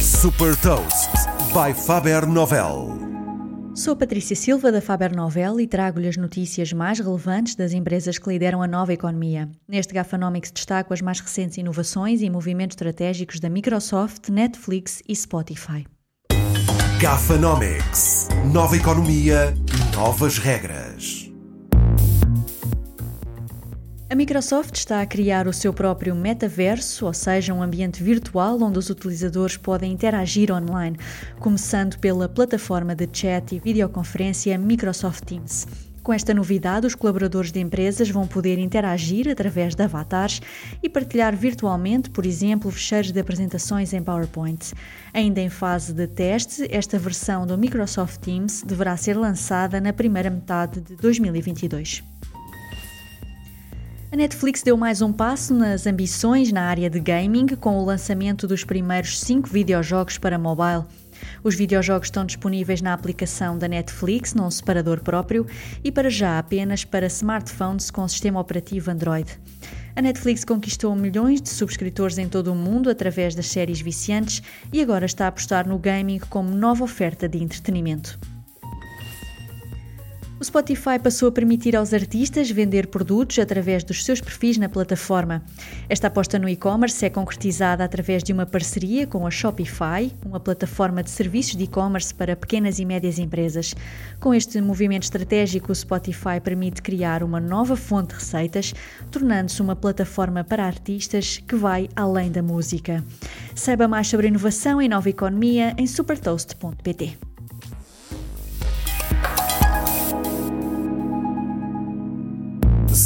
Super Toast by Faber Novel. Sou Patrícia Silva da Faber Novel e trago-lhe as notícias mais relevantes das empresas que lideram a nova economia. Neste Gafanomics destaco as mais recentes inovações e movimentos estratégicos da Microsoft, Netflix e Spotify. Gafanomics. Nova economia, novas regras. A Microsoft está a criar o seu próprio metaverso, ou seja, um ambiente virtual onde os utilizadores podem interagir online, começando pela plataforma de chat e videoconferência Microsoft Teams. Com esta novidade, os colaboradores de empresas vão poder interagir através de avatares e partilhar virtualmente, por exemplo, fecheiros de apresentações em PowerPoint. Ainda em fase de teste, esta versão do Microsoft Teams deverá ser lançada na primeira metade de 2022. A Netflix deu mais um passo nas ambições na área de gaming com o lançamento dos primeiros cinco videojogos para mobile. Os videojogos estão disponíveis na aplicação da Netflix, num separador próprio, e para já apenas para smartphones com sistema operativo Android. A Netflix conquistou milhões de subscritores em todo o mundo através das séries viciantes e agora está a apostar no gaming como nova oferta de entretenimento. O Spotify passou a permitir aos artistas vender produtos através dos seus perfis na plataforma. Esta aposta no e-commerce é concretizada através de uma parceria com a Shopify, uma plataforma de serviços de e-commerce para pequenas e médias empresas. Com este movimento estratégico, o Spotify permite criar uma nova fonte de receitas, tornando-se uma plataforma para artistas que vai além da música. Saiba mais sobre inovação e nova economia em supertoast.pt.